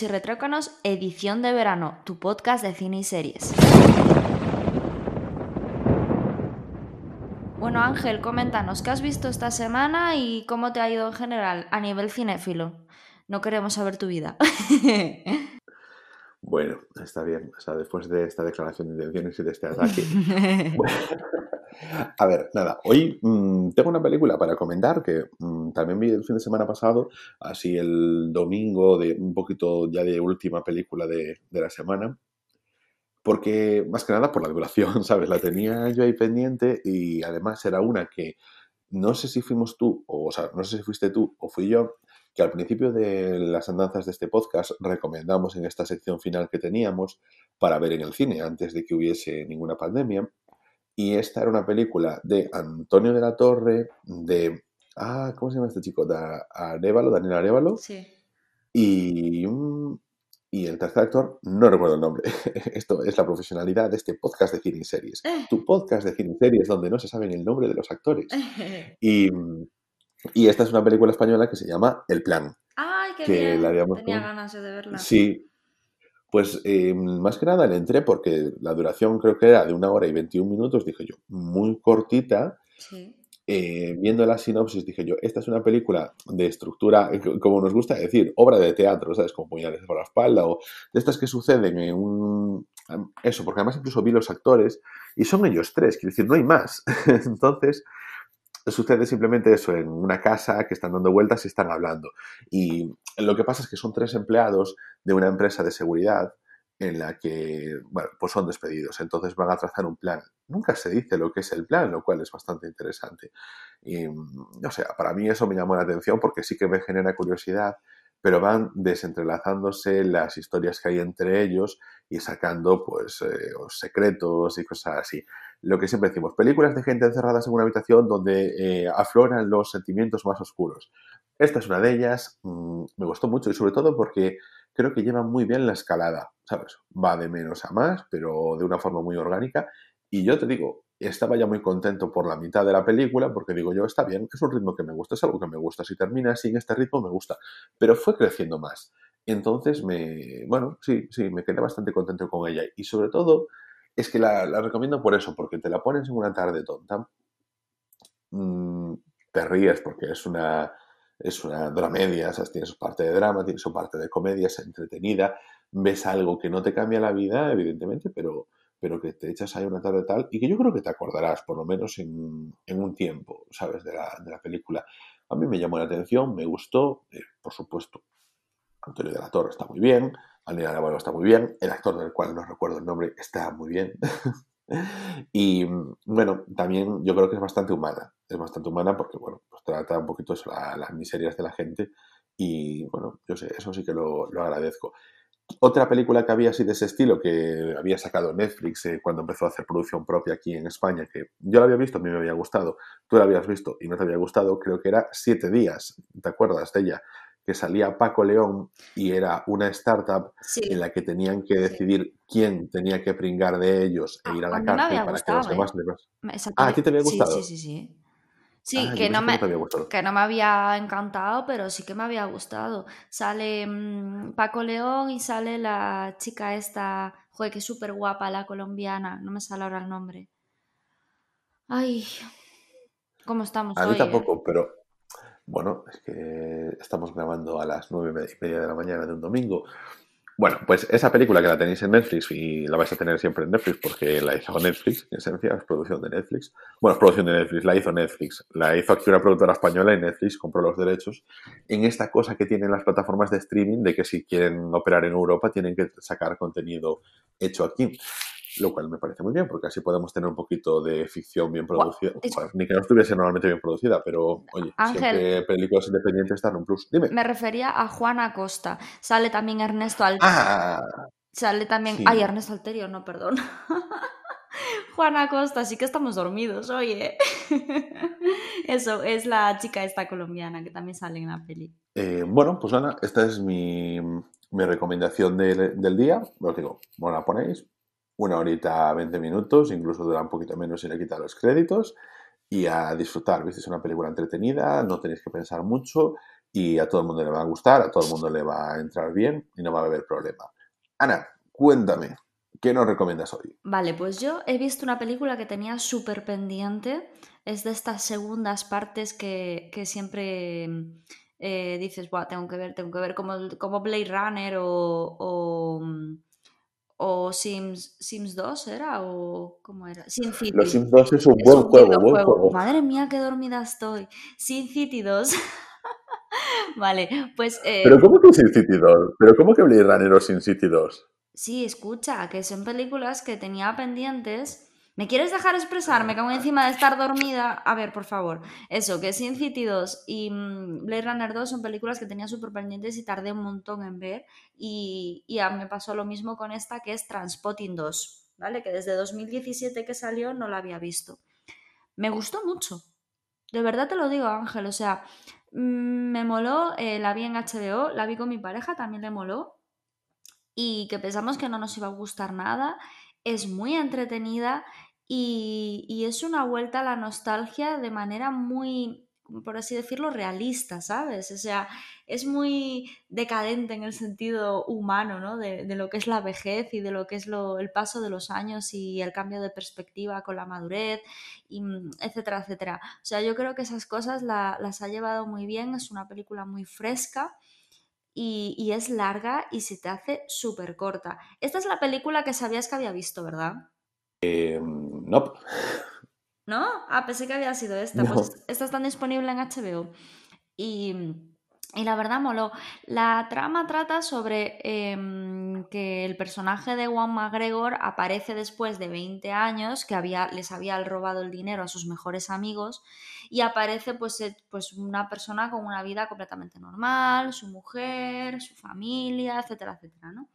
Y Retrócanos, edición de verano, tu podcast de cine y series. Bueno, Ángel, coméntanos qué has visto esta semana y cómo te ha ido en general a nivel cinéfilo. No queremos saber tu vida. Bueno, está bien. O sea, después de esta declaración de intenciones y de este ataque. a ver, nada. Hoy mm, tengo una película para comentar que mm, también vi el fin de semana pasado, así el domingo, de un poquito ya de última película de, de la semana. Porque, más que nada, por la duración, ¿sabes? La tenía yo ahí pendiente y además era una que no sé si fuimos tú, o, o sea, no sé si fuiste tú o fui yo, que al principio de las andanzas de este podcast recomendamos en esta sección final que teníamos para ver en el cine antes de que hubiese ninguna pandemia. Y esta era una película de Antonio de la Torre, de... Ah, ¿cómo se llama este chico? Da, Arevalo, Daniel Arevalo. Sí. Y, y el tercer actor, no recuerdo el nombre. Esto es la profesionalidad de este podcast de cine y series. Eh. Tu podcast de cine y series donde no se saben el nombre de los actores. Y, y esta es una película española que se llama El Plan. Ay, qué Que bien. la habíamos Tenía con- ganas de verla. Sí, pues eh, más que nada le entré porque la duración creo que era de una hora y 21 minutos, dije yo, muy cortita. Sí. Eh, viendo la sinopsis dije yo, esta es una película de estructura, eh, co- como nos gusta decir, obra de teatro, ¿sabes? Con puñales por la espalda o de estas que suceden en un... Eso, porque además incluso vi los actores y son ellos tres, quiero decir, no hay más. Entonces, sucede simplemente eso, en una casa que están dando vueltas y están hablando. Y lo que pasa es que son tres empleados de una empresa de seguridad en la que, bueno, pues son despedidos. Entonces van a trazar un plan. Nunca se dice lo que es el plan, lo cual es bastante interesante. Y, o sea, para mí eso me llamó la atención porque sí que me genera curiosidad, pero van desentrelazándose las historias que hay entre ellos y sacando, pues, eh, secretos y cosas así. Lo que siempre decimos, películas de gente encerradas en una habitación donde eh, afloran los sentimientos más oscuros. Esta es una de ellas, mm, me gustó mucho y sobre todo porque creo que lleva muy bien la escalada, ¿sabes? Va de menos a más, pero de una forma muy orgánica. Y yo te digo, estaba ya muy contento por la mitad de la película porque digo yo, está bien, es un ritmo que me gusta, es algo que me gusta. Si termina así en este ritmo, me gusta. Pero fue creciendo más. Entonces, me, bueno, sí, sí, me quedé bastante contento con ella. Y sobre todo, es que la, la recomiendo por eso, porque te la pones en una tarde tonta, mm, te ríes porque es una, es una dramedia, ¿sabes? tiene su parte de drama, tiene su parte de comedia, es entretenida, ves algo que no te cambia la vida, evidentemente, pero, pero que te echas ahí una tarde tal y que yo creo que te acordarás, por lo menos en, un tiempo, ¿sabes? De la, de la película. A mí me llamó la atención, me gustó, eh, por supuesto. Antonio de la Torre está muy bien, Daniel Arevalo está muy bien, el actor del cual no recuerdo el nombre está muy bien. y bueno, también yo creo que es bastante humana, es bastante humana porque, bueno, pues trata un poquito las miserias de la gente y, bueno, yo sé, eso sí que lo, lo agradezco. Otra película que había así de ese estilo, que había sacado Netflix eh, cuando empezó a hacer producción propia aquí en España, que yo la había visto, a mí me había gustado, tú la habías visto y no te había gustado, creo que era Siete Días, ¿te acuerdas de ella? Que salía Paco León y era una startup Sí. en la que tenían que decidir quién tenía que pringar de ellos e Ah, ir a la me cárcel había para que los gustado, demás... ¿eh? les- Ah, ¿a ti te había gustado? Sí, sí, sí. Sí, Ah, yo que, no que me, que no me había encantado, pero sí que me había gustado. Sale mm, Paco León y sale la chica esta, joder, que es súper guapa, la colombiana, no me sale ahora el nombre. Ay, ¿cómo estamos A mí eh? tampoco, pero bueno, es que estamos grabando a las nueve y media de la mañana de un domingo. Bueno, pues esa película que la tenéis en Netflix y la vais a tener siempre en Netflix porque la hizo Netflix, en esencia, es producción de Netflix. Bueno, es producción de Netflix, la hizo Netflix. La hizo aquí una productora española y Netflix compró los derechos en esta cosa que tienen las plataformas de streaming de que si quieren operar en Europa tienen que sacar contenido hecho aquí. Lo cual me parece muy bien porque así podemos tener un poquito de ficción bien producida. Bueno, ni que no estuviese normalmente bien producida, pero oye, Ángel. siempre películas independientes están un plus. Dime. Me refería a Juana Costa. Sale también Ernesto Al... Ah, Sale también... sí. Ay, Ernesto Alterio, no, perdón. Juana Costa, sí que estamos dormidos, oye. Eso, es la chica esta colombiana que también sale en la peli. Eh, bueno, pues Ana, esta es mi, mi recomendación del, del día. Os digo, bueno, la ponéis una horita, 20 minutos, incluso dura un poquito menos si le quitan los créditos. Y a disfrutar, ¿viste? Es una película entretenida, no tenéis que pensar mucho y a todo el mundo le va a gustar, a todo el mundo le va a entrar bien y no va a haber problema. Ana, cuéntame, ¿qué nos recomiendas hoy? Vale, pues yo he visto una película que tenía súper pendiente. Es de estas segundas partes que, que siempre eh, dices, Buah, tengo que ver, tengo que ver, como, como Blade Runner o, o, o Sims, Sims 2 era o cómo era Sin City. Los Sims 2 es un buen juego, buen juego. Madre mía, qué dormida estoy. Sin City 2. vale, pues. Eh... Pero ¿cómo que Sin City 2? ¿Pero cómo que Blade Runner o Sin City 2? Sí, escucha, que son películas que tenía pendientes ¿Me quieres dejar expresarme? Como encima de estar dormida. A ver, por favor. Eso, que Sin City 2 y mm, Blade Runner 2 son películas que tenía súper pendientes y tardé un montón en ver. Y, y me pasó lo mismo con esta que es Transpotting 2, ¿vale? Que desde 2017 que salió no la había visto. Me gustó mucho. De verdad te lo digo, Ángel. O sea, mm, me moló, eh, la vi en HBO, la vi con mi pareja, también le moló. Y que pensamos que no nos iba a gustar nada es muy entretenida y, es una vuelta a la nostalgia de manera muy, por así decirlo, realista, ¿sabes? O sea, es muy decadente en el sentido humano, ¿no? De, lo que es la vejez y de lo que es el paso de los años y el cambio de perspectiva con la madurez, y, mm, etcétera, etcétera. O sea, yo creo que esas cosas las ha llevado muy bien, es una película muy fresca y, es larga y se te hace súper corta. Esta es la película que sabías que había visto, ¿verdad? Eh, no. ¿No? Ah, pensé que había sido esta. Pues esta está disponible en HBO. Y y la verdad moló. La trama trata sobre em, que el personaje de Juan McGregor aparece después de 20 años, que había, les había robado el dinero a sus mejores amigos, y aparece pues, eh, pues una persona con una vida completamente normal, su mujer, su familia, etcétera, etcétera, ¿no?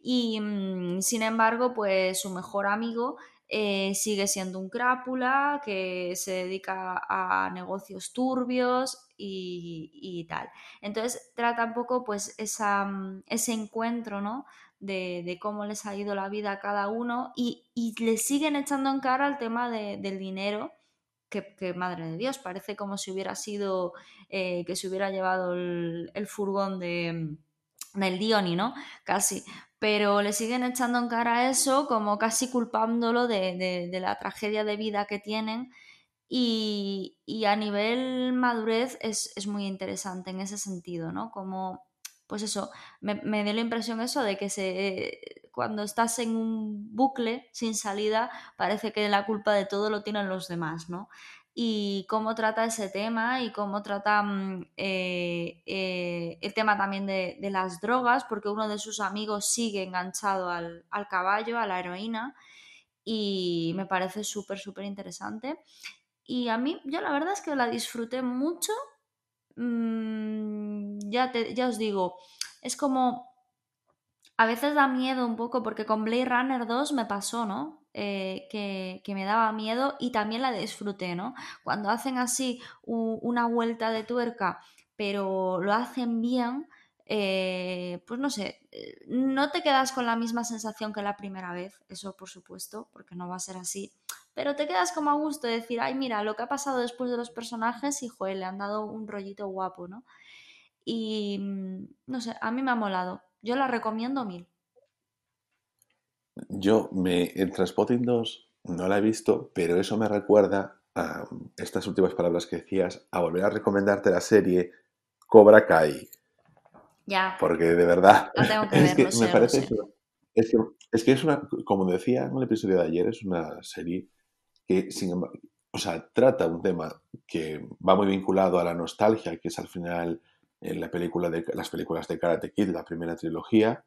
Y mm, sin embargo, pues su mejor amigo eh, sigue siendo un crápula que se dedica a negocios turbios y, tal. Entonces trata un poco pues esa, mm, ese encuentro, ¿no? De, cómo les ha ido la vida a cada uno y, le siguen echando en cara el tema del dinero, que, madre de Dios, parece como si hubiera sido, eh, que se hubiera llevado el, furgón de, del Dioni, ¿no? Casi. Pero le siguen echando en cara eso como casi culpándolo de, de la tragedia de vida que tienen y, a nivel madurez es, muy interesante en ese sentido, ¿no? Como, pues eso, me, me dio la impresión eso de que se, cuando estás en un bucle sin salida, parece que la culpa de todo lo tienen los demás, ¿no? Y cómo trata ese tema y cómo trata mm, eh, eh, el tema también de, las drogas, porque uno de sus amigos sigue enganchado al, al caballo, a la heroína, y me parece súper, súper interesante. Y a mí, yo la verdad es que la disfruté mucho. Mm, ya, te, ya os digo, es como... A veces da miedo un poco porque con Blade Runner 2 me pasó, ¿no? Eh, que, que, me daba miedo y también la disfruté, ¿no? Cuando hacen así una vuelta de tuerca, pero lo hacen bien, eh, pues no sé, eh, no te quedas con la misma sensación que la primera vez, eso por supuesto, porque no va a ser así, pero te quedas como a gusto de decir, ay, mira, lo que ha pasado después de los personajes y, joder, le han dado un rollito guapo, ¿no? Y, mm, no sé, a mí me ha molado, yo la recomiendo mil. Yo, me, el Transpotting 2 no la he visto, pero eso me recuerda a estas últimas palabras que decías, a volver a recomendarte la serie Cobra Kai ya. Porque de verdad. tengo que ver, me parece. Es, que, es que es una. Como decía en el episodio de ayer, es una serie que, sin embargo. O sea, trata un tema que va muy vinculado a la nostalgia, que es al final en la película de, las películas de Karate Kid, la primera trilogía,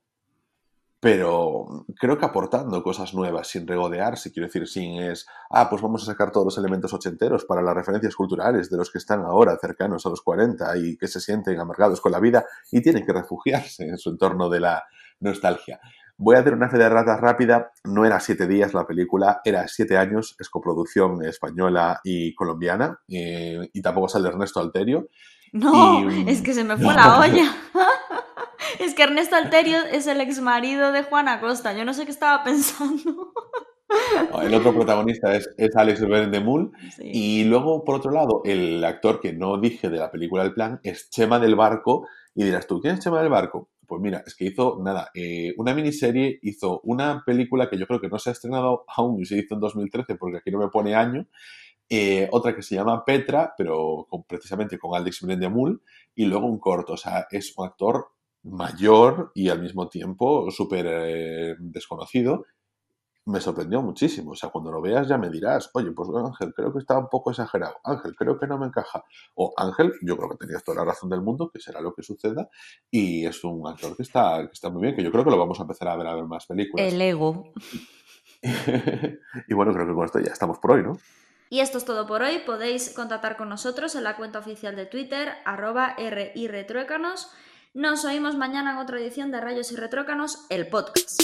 pero creo que aportando cosas nuevas, sin regodearse, quiero decir, sin es, ah, pues vamos a sacar todos los elementos ochenteros para las referencias culturales de los que están ahora cercanos a los 40 y que se sienten amargados con la vida y tienen que refugiarse en su entorno de la nostalgia. Voy a hacer una fe de ratas rápida, no era siete días la película, era siete años, es coproducción española y colombiana, y, y tampoco sale Ernesto Alterio. No, es que se me fue la olla. Es que Ernesto Alterio es el ex marido de Juana Costa. Yo no sé qué estaba pensando. El otro protagonista es, es Alex Brendemul. Sí. Y luego, por otro lado, el actor que no dije de la película El Plan es Chema del Barco. Y dirás tú, ¿quién es Chema del Barco? Pues mira, es que hizo, nada, eh, una miniserie, hizo una película que yo creo que no se ha estrenado aún, se hizo en 2013 porque aquí no me pone año, eh, otra que se llama Petra, pero con, precisamente con Alex Brendemul, y luego un corto, o sea, es un actor mayor y al mismo tiempo súper eh, desconocido. Me sorprendió muchísimo, o sea, cuando lo veas ya me dirás, oye, pues Ángel, creo que está un poco exagerado, Ángel, creo que no me encaja, o Ángel, yo creo que tenías toda la razón del mundo, que será lo que suceda, y es un actor que está, que está muy bien, que yo creo que lo vamos a empezar a ver a ver más películas. El ego. y bueno, creo que con esto ya estamos por hoy, ¿no? Y esto es todo por hoy. Podéis contactar con nosotros en la cuenta oficial de Twitter, arroba RI Retruécanos. Nos oímos mañana en otra edición de Rayos y Retrócanos, el podcast.